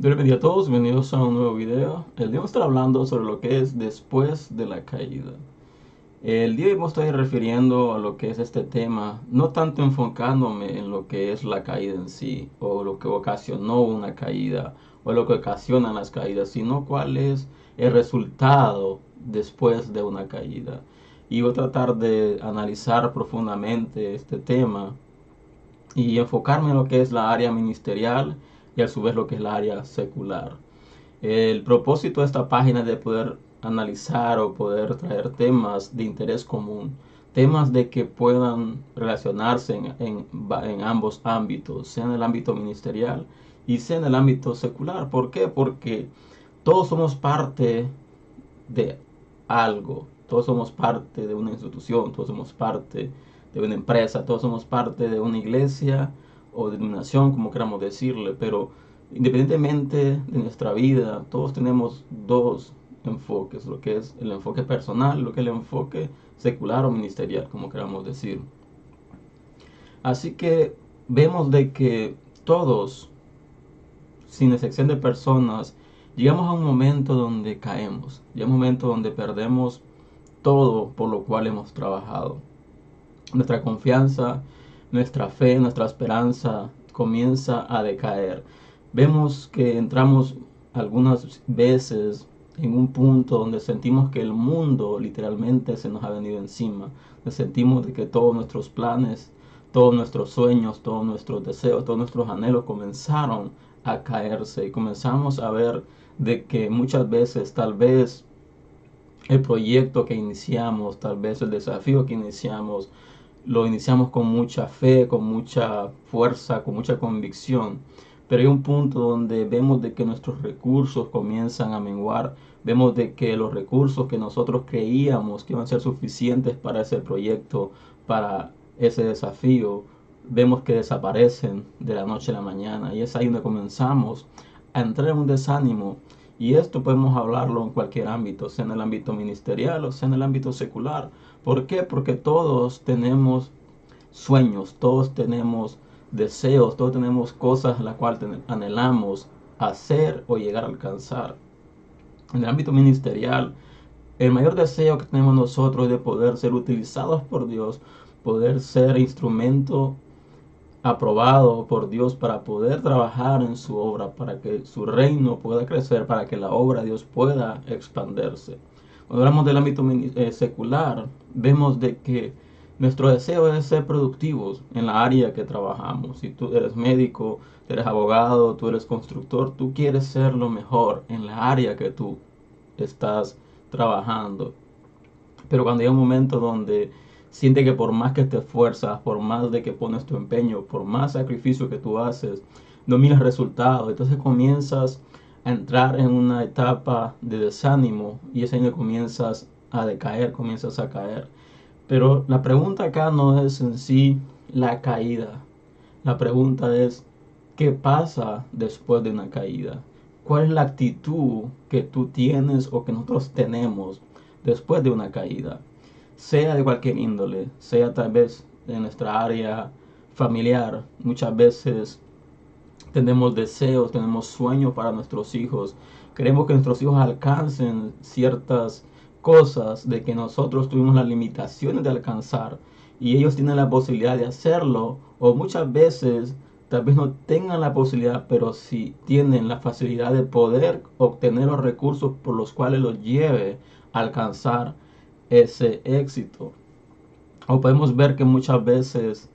Bienvenidos a todos, bienvenidos a un nuevo video. El día vamos a estar hablando sobre lo que es después de la caída. El día estoy refiriendo a lo que es este tema, no tanto enfocándome en lo que es la caída en sí, o lo que ocasionó una caída, o lo que ocasionan las caídas, sino cuál es el resultado después de una caída. Y voy a tratar de analizar profundamente este tema y enfocarme en lo que es la área ministerial y a su vez lo que es la área secular. El propósito de esta página es de poder analizar o poder traer temas de interés común, temas de que puedan relacionarse en, en, ambos ámbitos, sea en el ámbito ministerial y sea en el ámbito secular. ¿Por qué? Porque todos somos parte de algo, todos somos parte de una institución, todos somos parte de una empresa, todos somos parte de una iglesia, o denominación, como queramos decirle, pero independientemente de nuestra vida, todos tenemos dos enfoques, lo que es el enfoque personal, lo que es el enfoque secular o ministerial, como queramos decir. Así que vemos de que todos, sin excepción de personas, llegamos a un momento donde caemos, llega un momento donde perdemos todo por lo cual hemos trabajado. Nuestra confianza, nuestra fe, nuestra esperanza comienza a decaer. Vemos que entramos algunas veces en un punto donde sentimos que el mundo literalmente se nos ha venido encima. Sentimos de que todos nuestros planes, todos nuestros sueños, todos nuestros deseos, todos nuestros anhelos comenzaron a caerse y comenzamos a ver de que muchas veces tal vez el proyecto que iniciamos, tal vez el desafío que iniciamos, lo iniciamos con mucha fe, con mucha fuerza, con mucha convicción. Pero hay un punto donde vemos de que nuestros recursos comienzan a menguar, vemos de que los recursos que nosotros creíamos que iban a ser suficientes para ese proyecto, para ese desafío, vemos que desaparecen de la noche a la mañana y es ahí donde comenzamos a entrar en un desánimo y esto podemos hablarlo en cualquier ámbito, sea en el ámbito ministerial o sea en el ámbito secular. ¿Por qué? Porque todos tenemos sueños, todos tenemos deseos, todos tenemos cosas las cuales anhelamos hacer o llegar a alcanzar. En el ámbito ministerial, el mayor deseo que tenemos nosotros es de poder ser utilizados por Dios, poder ser instrumento aprobado por Dios para poder trabajar en su obra, para que su reino pueda crecer, para que la obra de Dios pueda expandirse. Cuando hablamos del ámbito eh, secular, vemos de que nuestro deseo es ser productivos en la área que trabajamos. Si tú eres médico, eres abogado, tú eres constructor, tú quieres ser lo mejor en la área que tú estás trabajando. Pero cuando hay un momento donde siente que por más que te esfuerzas, por más de que pones tu empeño, por más sacrificio que tú haces, no miras resultados. Entonces comienzas a entrar en una etapa de desánimo y es ahí donde comienzas a decaer, comienzas a caer. Pero la pregunta acá no es en sí la caída. La pregunta es, ¿qué pasa después de una caída? ¿Cuál es la actitud que tú tienes o que nosotros tenemos después de una caída? Sea de cualquier índole, sea tal vez en nuestra área familiar. Muchas veces tenemos deseos, tenemos sueños para nuestros hijos. Queremos que nuestros hijos alcancen ciertas cosas de que nosotros tuvimos las limitaciones de alcanzar y ellos tienen la posibilidad de hacerlo o muchas veces tal vez no tengan la posibilidad, pero sí tienen la facilidad de poder obtener los recursos por los cuales los lleve a alcanzar ese éxito. O podemos ver que muchas veces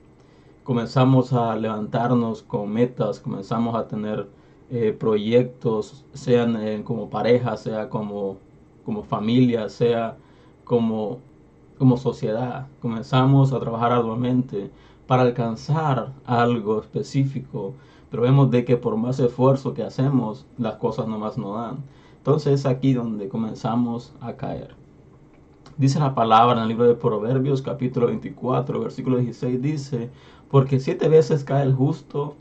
comenzamos a levantarnos con metas, comenzamos a tener eh, proyectos, sean como pareja, sea como, como familia, sea como, como sociedad. Comenzamos a trabajar arduamente para alcanzar algo específico, pero vemos de que por más esfuerzo que hacemos, las cosas nomás no dan. Entonces es aquí donde comenzamos a caer. Dice la palabra en el libro de Proverbios capítulo 24, versículo 16, dice, porque siete veces cae el justo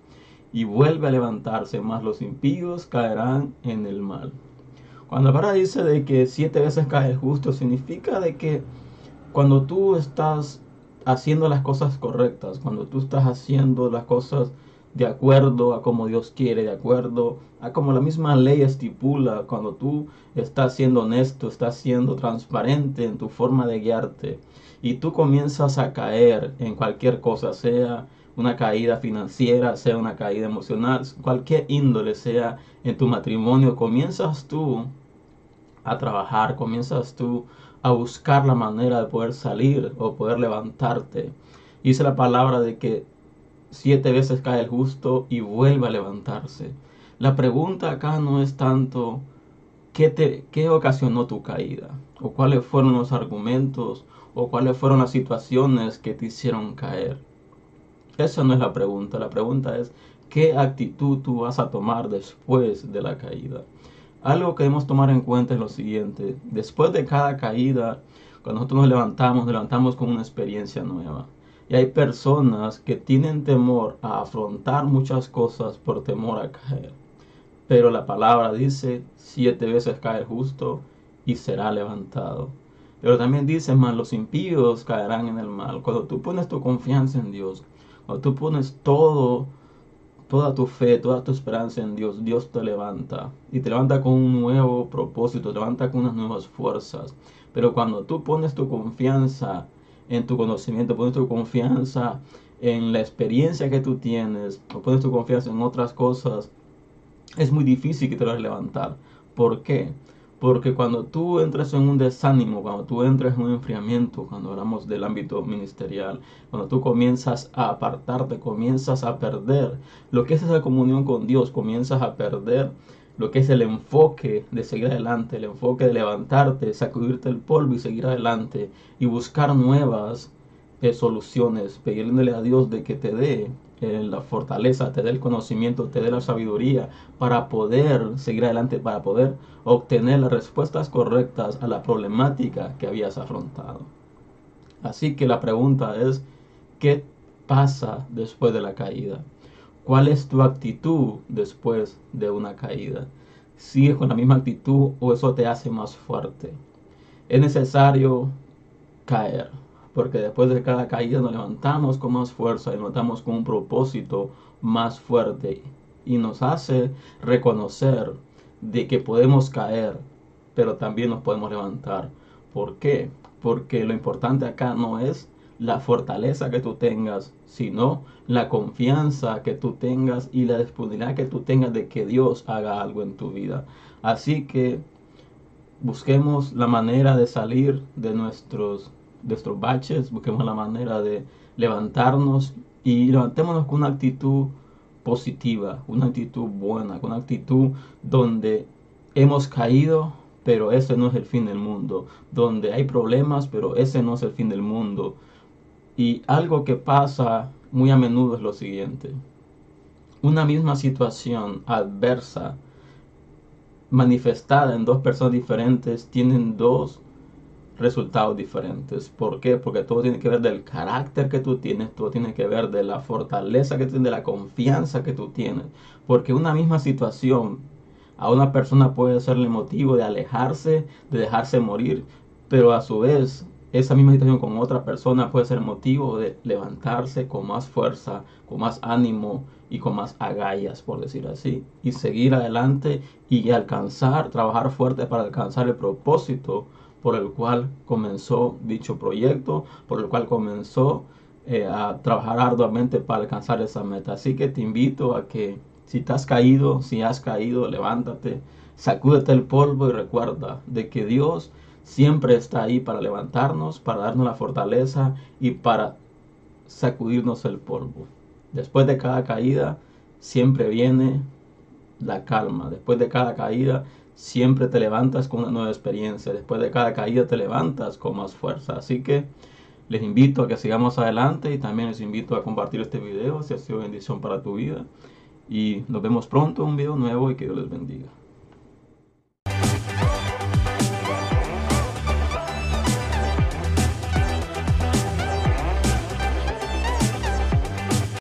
y vuelve a levantarse, más los impíos caerán en el mal. Cuando la palabra dice de que siete veces cae el justo, significa de que cuando tú estás haciendo las cosas correctas, cuando tú estás haciendo las cosas de acuerdo a como Dios quiere, de acuerdo a como la misma ley estipula, cuando tú estás siendo honesto, estás siendo transparente en tu forma de guiarte y tú comienzas a caer en cualquier cosa, sea una caída financiera, sea una caída emocional, cualquier índole, sea en tu matrimonio, comienzas tú a trabajar, comienzas tú a buscar la manera de poder salir o poder levantarte. Dice la palabra de que siete veces cae el justo y vuelve a levantarse. La pregunta acá no es tanto qué, te, qué ocasionó tu caída, o cuáles fueron los argumentos, o cuáles fueron las situaciones que te hicieron caer. Esa no es la pregunta. La pregunta es qué actitud tú vas a tomar después de la caída. Algo que debemos tomar en cuenta es lo siguiente. Después de cada caída, cuando nosotros nos levantamos, levantamos con una experiencia nueva. Y hay personas que tienen temor a afrontar muchas cosas por temor a caer. Pero la palabra dice, siete veces cae justo y será levantado. Pero también dice, más los impíos caerán en el mal. Cuando tú pones tu confianza en Dios, cuando tú pones todo, toda tu fe, toda tu esperanza en Dios, Dios te levanta. Y te levanta con un nuevo propósito, te levanta con unas nuevas fuerzas. Pero cuando tú pones tu confianza en tu conocimiento, pones tu confianza en la experiencia que tú tienes, o pones tu confianza en otras cosas, es muy difícil que te lo levantar. ¿Por qué? Porque cuando tú entras en un desánimo, cuando tú entras en un enfriamiento, cuando hablamos del ámbito ministerial, cuando tú comienzas a apartarte, comienzas a perder lo que es esa comunión con Dios, comienzas a perder lo que es el enfoque de seguir adelante, el enfoque de levantarte, sacudirte el polvo y seguir adelante y buscar nuevas eh, soluciones, pedirle a Dios de que te dé eh, la fortaleza, te dé el conocimiento, te dé la sabiduría para poder seguir adelante, para poder obtener las respuestas correctas a la problemática que habías afrontado. Así que la pregunta es, ¿qué pasa después de la caída? ¿Cuál es tu actitud después de una caída? ¿Sigues con la misma actitud o eso te hace más fuerte? Es necesario caer, porque después de cada caída nos levantamos con más fuerza y nos levantamos con un propósito más fuerte y nos hace reconocer de que podemos caer, pero también nos podemos levantar. ¿Por qué? Porque lo importante acá no es la fortaleza que tú tengas, sino la confianza que tú tengas y la disponibilidad que tú tengas de que Dios haga algo en tu vida. Así que busquemos la manera de salir de nuestros, de nuestros baches, busquemos la manera de levantarnos y levantémonos con una actitud positiva, una actitud buena, con una actitud donde hemos caído, pero ese no es el fin del mundo, donde hay problemas, pero ese no es el fin del mundo, y algo que pasa muy a menudo es lo siguiente. Una misma situación adversa manifestada en dos personas diferentes tienen dos resultados diferentes. ¿Por qué? Porque todo tiene que ver del carácter que tú tienes, todo tiene que ver de la fortaleza que tienes, de la confianza que tú tienes. Porque una misma situación a una persona puede serle motivo de alejarse, de dejarse morir, pero a su vez esa misma situación con otra persona puede ser motivo de levantarse con más fuerza, con más ánimo y con más agallas, por decir así, y seguir adelante y alcanzar, trabajar fuerte para alcanzar el propósito por el cual comenzó dicho proyecto, por el cual comenzó eh, a trabajar arduamente para alcanzar esa meta. Así que te invito a que si te has caído, si has caído, levántate, sacúdete el polvo y recuerda de que Dios siempre está ahí para levantarnos, para darnos la fortaleza y para sacudirnos el polvo. Después de cada caída, siempre viene la calma. Después de cada caída, siempre te levantas con una nueva experiencia. Después de cada caída, te levantas con más fuerza. Así que les invito a que sigamos adelante y también les invito a compartir este video si ha sido bendición para tu vida. Y nos vemos pronto en un video nuevo y que Dios les bendiga.